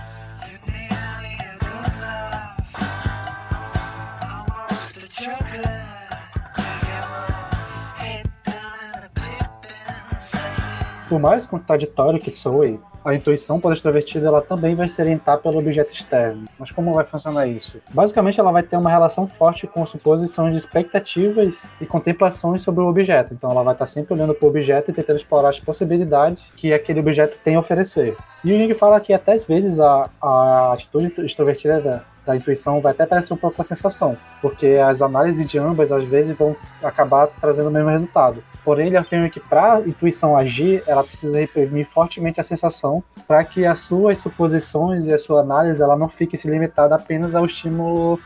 Por mais contraditório que soe, a intuição pela extrovertida ela também vai se orientar pelo objeto externo. Mas como vai funcionar isso? Basicamente, ela vai ter uma relação forte com suposições de expectativas e contemplações sobre o objeto. Então, ela vai estar sempre olhando para o objeto e tentando explorar as possibilidades que aquele objeto tem a oferecer. E o Jung fala que até às vezes a, a atitude extrovertida da, da intuição vai até parecer um pouco a sensação, porque as análises de ambas às vezes vão acabar trazendo o mesmo resultado. Porém, ele afirma que para a intuição agir, ela precisa reprimir fortemente a sensação para que as suas suposições e a sua análise ela não fique se limitada apenas ao estímulo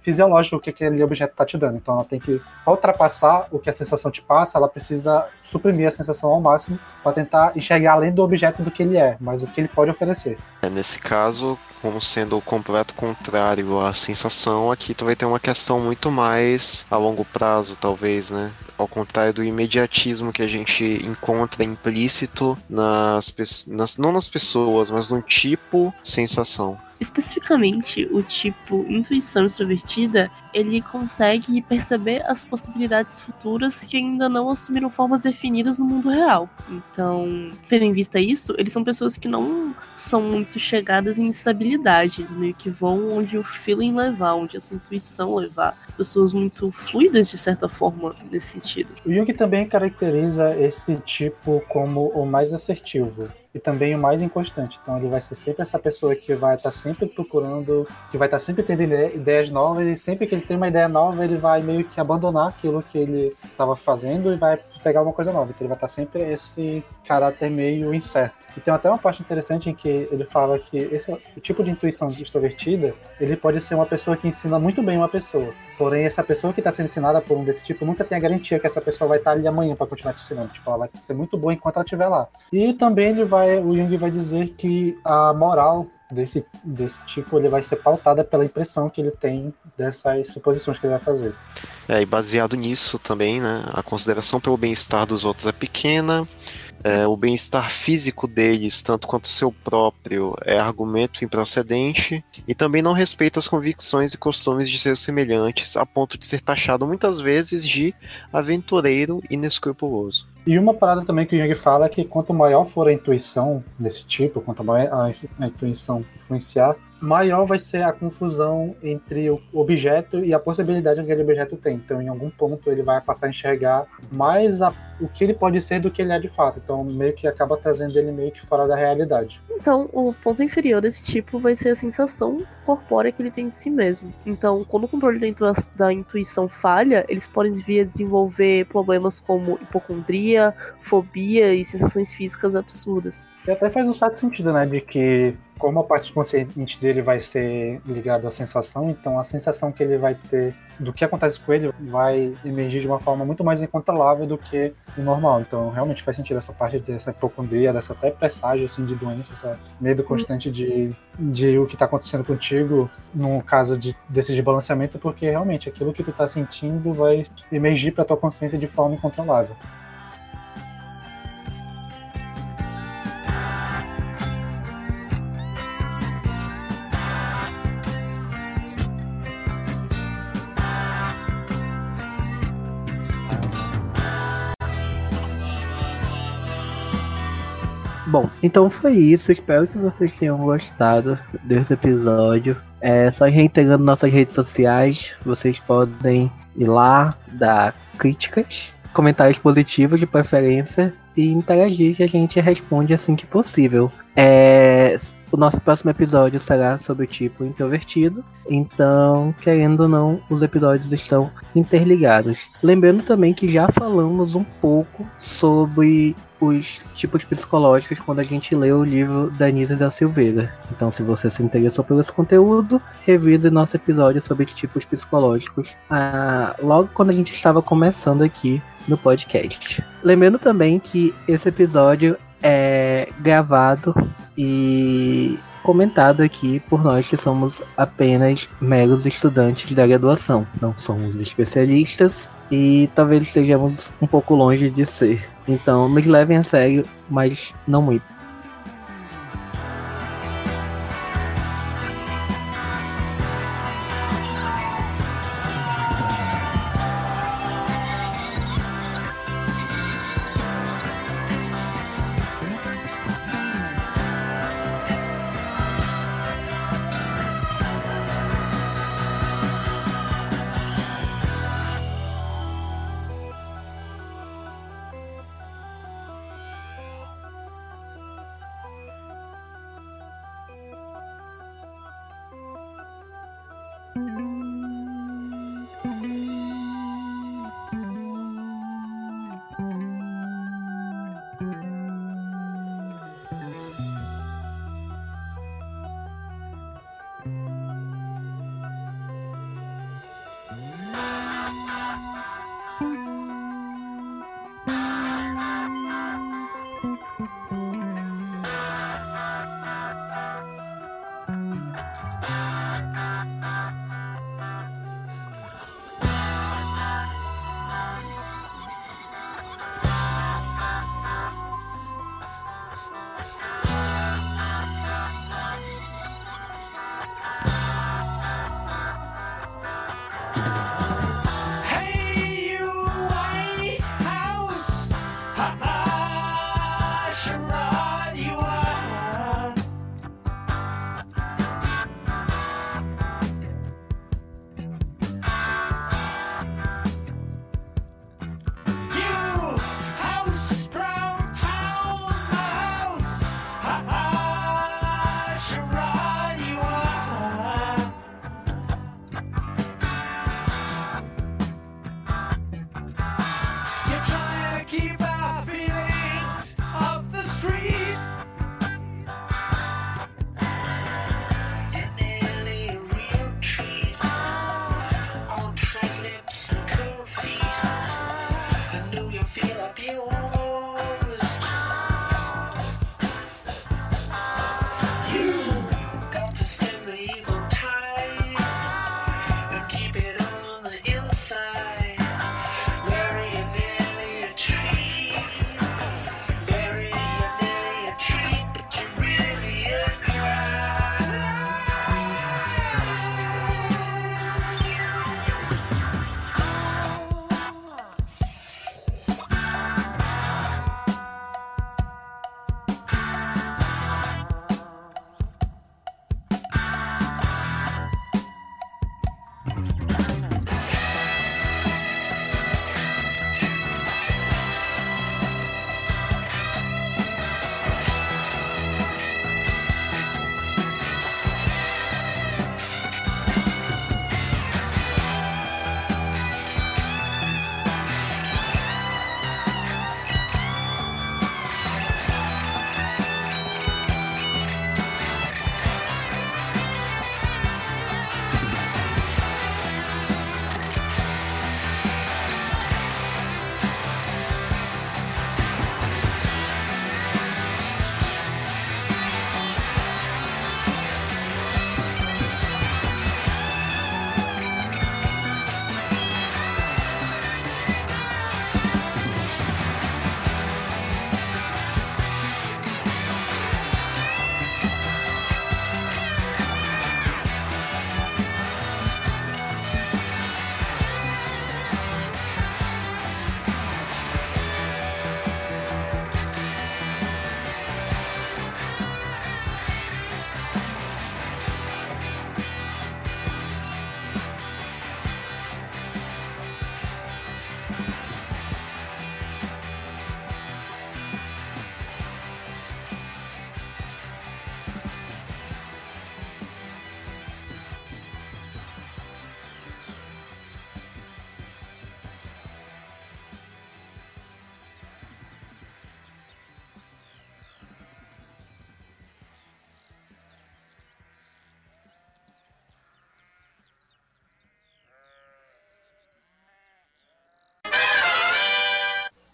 fisiológico que aquele objeto está te dando. Então ela tem que, ultrapassar o que a sensação te passa, ela precisa suprimir a sensação ao máximo para tentar enxergar além do objeto do que ele é, mas o que ele pode oferecer. É, nesse caso, como sendo o completo contrário à sensação, aqui tu vai ter uma questão muito mais a longo prazo, talvez, né? Ao contrário do imediatismo que a gente encontra implícito nas, nas não nas pessoas, mas no tipo sensação. Especificamente, o tipo intuição extrovertida, ele consegue perceber as possibilidades futuras que ainda não assumiram formas definidas no mundo real. Então, tendo em vista isso, eles são pessoas que não são muito chegadas em instabilidades, meio que vão onde o feeling levar, onde essa intuição levar. Pessoas muito fluidas, de certa forma, nesse sentido. O Jung também caracteriza esse tipo como o mais assertivo e também o mais inconstante. Então ele vai ser sempre essa pessoa que vai estar tá sempre procurando, que vai estar tá sempre tendo ideias novas e sempre que ele tem uma ideia nova ele vai meio que abandonar aquilo que ele estava fazendo e vai pegar uma coisa nova. Então ele vai estar tá sempre esse caráter meio incerto. E tem até uma parte interessante em que ele fala que esse tipo de intuição extrovertida, ele pode ser uma pessoa que ensina muito bem uma pessoa. Porém, essa pessoa que está sendo ensinada por um desse tipo nunca tem a garantia que essa pessoa vai estar ali amanhã para continuar te ensinando. Tipo, ela vai ser muito boa enquanto ela estiver lá. E também ele vai, o Jung vai dizer que a moral desse, desse tipo ele vai ser pautada pela impressão que ele tem dessas suposições que ele vai fazer. É, e baseado nisso também, né, a consideração pelo bem-estar dos outros é pequena, é, o bem-estar físico deles, tanto quanto o seu próprio, é argumento improcedente e também não respeita as convicções e costumes de seus semelhantes, a ponto de ser taxado muitas vezes de aventureiro inescrupuloso. E uma parada também que o Jung fala é que quanto maior for a intuição desse tipo, quanto maior a, intuição influenciar, maior vai ser a confusão entre o objeto e a possibilidade que aquele objeto tem. Então, em algum ponto, ele vai passar a enxergar mais a, o que ele pode ser do que ele é de fato. Então, meio que acaba trazendo ele meio que fora da realidade. Então, o ponto inferior desse tipo vai ser a sensação corpórea que ele tem de si mesmo. Então, quando o controle da, da intuição falha, eles podem vir a desenvolver problemas como hipocondria, fobia e sensações físicas absurdas. E até faz um certo sentido, né? De que como a parte consciente dele vai ser ligada à sensação, então a sensação que ele vai ter do que acontece com ele vai emergir de uma forma muito mais incontrolável do que o normal. Então realmente faz sentido essa parte dessa hipocondria, dessa até presságio assim, de doença, esse medo constante de, de o que está acontecendo contigo no caso de, desse desbalanceamento, porque realmente aquilo que tu está sentindo vai emergir para tua consciência de forma incontrolável. Bom, então foi isso. Espero que vocês tenham gostado desse episódio. É, só reiterando nossas redes sociais, vocês podem ir lá, dar críticas, comentários positivos de preferência e interagir que a gente responde assim que possível. É, o nosso próximo episódio será sobre o tipo introvertido, então, querendo ou não, os episódios estão interligados. Lembrando também que já falamos um pouco sobre os tipos psicológicos quando a gente leu o livro da Nisa da Silveira. Então, se você se interessou por esse conteúdo, revise nosso episódio sobre tipos psicológicos ah, logo quando a gente estava começando aqui no podcast. Lembrando também que esse episódio é gravado e comentado aqui por nós que somos apenas meros estudantes da graduação, não somos especialistas e talvez estejamos um pouco longe de ser. Então, nos levem a sério, mas não muito.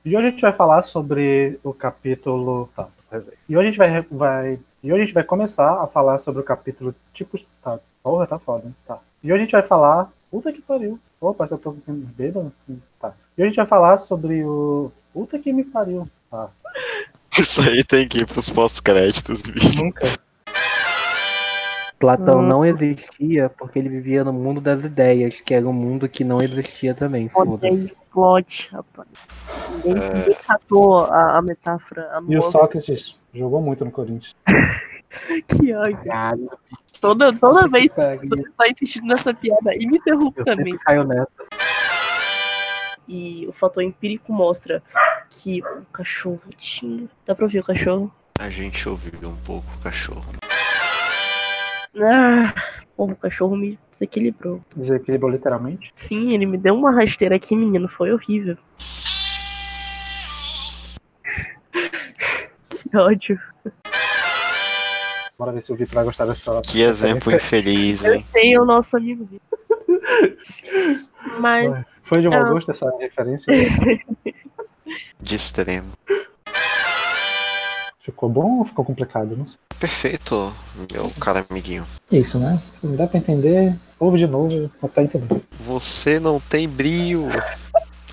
E hoje a gente vai falar sobre o capítulo. Tá, e hoje a gente vai, vai. E hoje a gente vai começar a falar sobre o capítulo tipos. Tá, porra, tá foda, hein? Tá. E hoje a gente vai falar. Puta que pariu. Opa, se eu tô bêbado. Tá. E hoje a gente vai falar sobre o. Puta que me pariu. Tá. Isso aí tem que ir pros pós-créditos, bicho. Nunca. Platão Hum. não existia porque ele vivia no mundo das ideias, que era um mundo que não existia também. Foda-se. Plot, rapaz. Ninguém, ninguém catou a, a metáfora. A E o. Sócrates jogou muito no Corinthians. Que ódio. Toda, toda vez que você tá insistindo nessa piada e me interrompe também. caio nessa. E o fator empírico mostra que o cachorro tinha. Dá pra ouvir o cachorro? A gente ouviu um pouco o cachorro. Ah, porra, o cachorro me desequilibrou. Desequilibrou literalmente. Sim, ele me deu uma rasteira aqui, menino. Foi horrível. Que ódio. Bora ver se o Vitor vai gostar dessa. Que exemplo infeliz, Eu hein? sei o nosso amigo Vitor. Mas Foi de um Ah. mau gosto essa referência? De extremo. Ficou bom ou ficou complicado? Não sei. Perfeito, meu cara amiguinho. Isso, né? Se não dá pra entender, ouve de novo até entender. Você não tem brilho.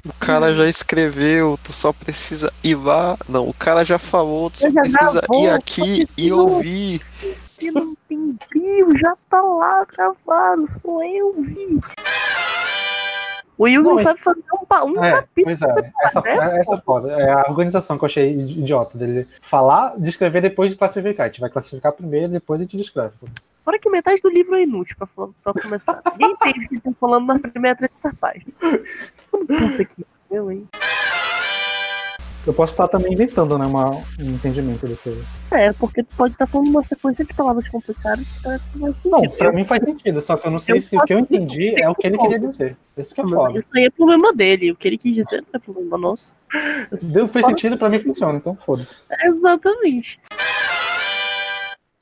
O cara já escreveu, tu só precisa ir lá. Não, o cara já falou, tu só precisa ir aqui e ouvir. se não tem brilho, já tá lá gravado. Sou eu, Vi. O Will não, Não, é- sabe fazer um, um É, capítulo. pois é. Essa, né? essa é foda. É a organização que eu achei idiota dele. Falar, descrever depois de classificar. A gente vai classificar primeiro, depois a gente descreve. Fora que metade do livro é inútil pra, pra começar. Ninguém entende o que estão falando na primeira 30 páginas. Puta aqui. Eu, hein? Eu posso estar também inventando, né? Uma, um entendimento do que. É, porque tu pode estar falando uma sequência de palavras complicadas que parece que não Não, pra mim faz sentido, só que eu não sei Eu se o que eu entendi é o que ele queria dizer. Esse que é Mas foda. Isso aí é problema dele. O que ele quis dizer não é problema nosso. Deu, fez sentido, pra mim funciona, então foda-se. Exatamente.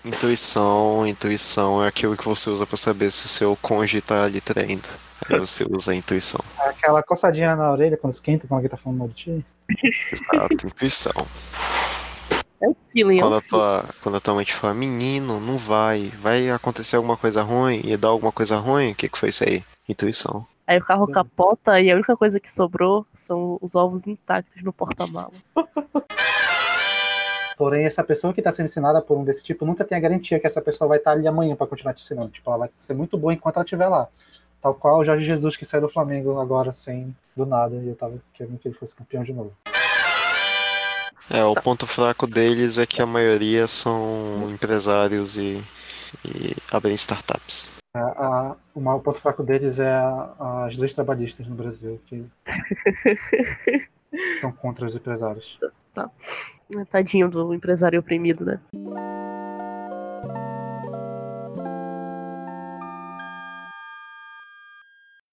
Intuição, intuição é aquilo que você usa pra saber se o seu cônjuge tá lhe traindo. Aí você usa a intuição. Aquela coçadinha na orelha quando esquenta, quando alguém tá falando mal de ti. Exato, intuição. É o feeling. É Quando o a tua, quando a tua mente fala, menino, não vai, vai acontecer alguma coisa ruim e dar alguma coisa ruim, o que que foi isso aí? Intuição. Aí o carro capota e a única coisa que sobrou são os ovos intactos no porta-mala. Porém, essa pessoa que está sendo ensinada por um desse tipo nunca tem a garantia que essa pessoa vai estar ali amanhã para continuar te ensinando. Tipo, ela vai ser muito boa enquanto ela estiver lá. Tal qual o Jorge Jesus que saiu do Flamengo agora, sem do nada, e eu tava querendo que ele fosse campeão de novo. É, o ponto fraco deles é que a maioria são empresários e, e abrem startups. A, a- o maior ponto fraco deles é a- as leis trabalhistas no Brasil, que estão contra os empresários. Tadinho do empresário oprimido, né?